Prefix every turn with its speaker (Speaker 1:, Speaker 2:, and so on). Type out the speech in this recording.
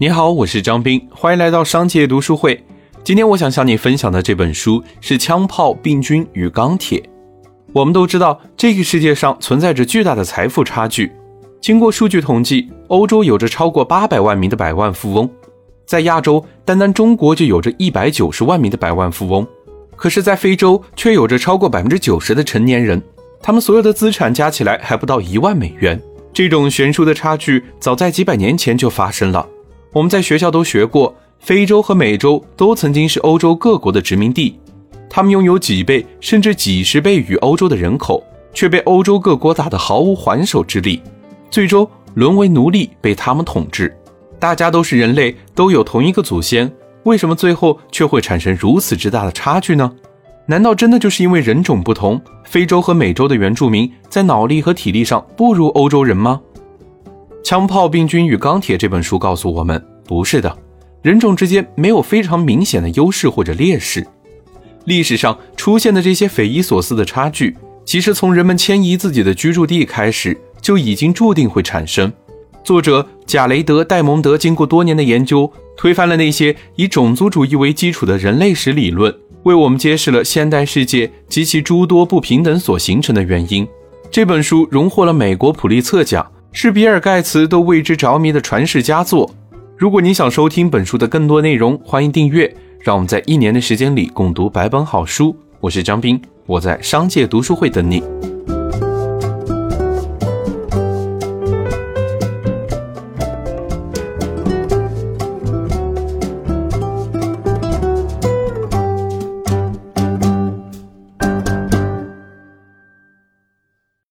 Speaker 1: 你好，我是张斌，欢迎来到商界读书会。今天我想向你分享的这本书是《枪炮、病菌与钢铁》。我们都知道，这个世界上存在着巨大的财富差距。经过数据统计，欧洲有着超过八百万名的百万富翁，在亚洲，单单中国就有着一百九十万名的百万富翁。可是，在非洲却有着超过百分之九十的成年人，他们所有的资产加起来还不到一万美元。这种悬殊的差距，早在几百年前就发生了。我们在学校都学过，非洲和美洲都曾经是欧洲各国的殖民地，他们拥有几倍甚至几十倍于欧洲的人口，却被欧洲各国打得毫无还手之力，最终沦为奴隶，被他们统治。大家都是人类，都有同一个祖先，为什么最后却会产生如此之大的差距呢？难道真的就是因为人种不同，非洲和美洲的原住民在脑力和体力上不如欧洲人吗？《枪炮、病菌与钢铁》这本书告诉我们，不是的，人种之间没有非常明显的优势或者劣势。历史上出现的这些匪夷所思的差距，其实从人们迁移自己的居住地开始，就已经注定会产生。作者贾雷德·戴蒙德经过多年的研究，推翻了那些以种族主义为基础的人类史理论，为我们揭示了现代世界及其诸多不平等所形成的原因。这本书荣获了美国普利策奖。是比尔·盖茨都为之着迷的传世佳作。如果你想收听本书的更多内容，欢迎订阅。让我们在一年的时间里共读百本好书。我是张斌，我在商界读书会等你。